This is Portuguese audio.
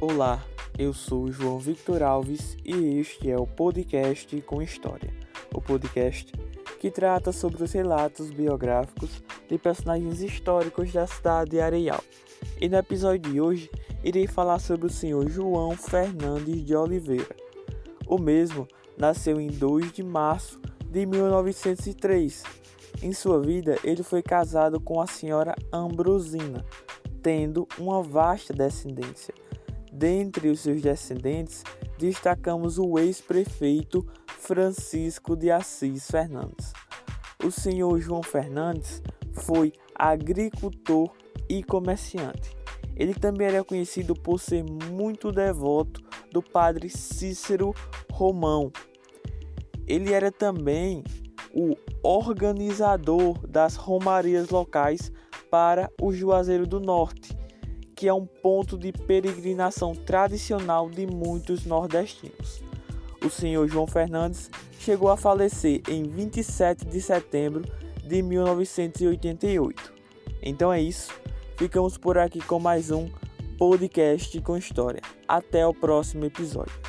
Olá, eu sou João Victor Alves e este é o podcast com História, o podcast que trata sobre os relatos biográficos de personagens históricos da cidade de Areial. E no episódio de hoje irei falar sobre o senhor João Fernandes de Oliveira. O mesmo nasceu em 2 de março de 1903. Em sua vida, ele foi casado com a senhora Ambrosina, tendo uma vasta descendência. Dentre os seus descendentes, destacamos o ex-prefeito Francisco de Assis Fernandes. O senhor João Fernandes foi agricultor e comerciante. Ele também era conhecido por ser muito devoto do padre Cícero Romão. Ele era também o organizador das romarias locais para o Juazeiro do Norte, que é um ponto de peregrinação tradicional de muitos nordestinos. O senhor João Fernandes chegou a falecer em 27 de setembro de 1988. Então é isso, ficamos por aqui com mais um podcast com história. Até o próximo episódio.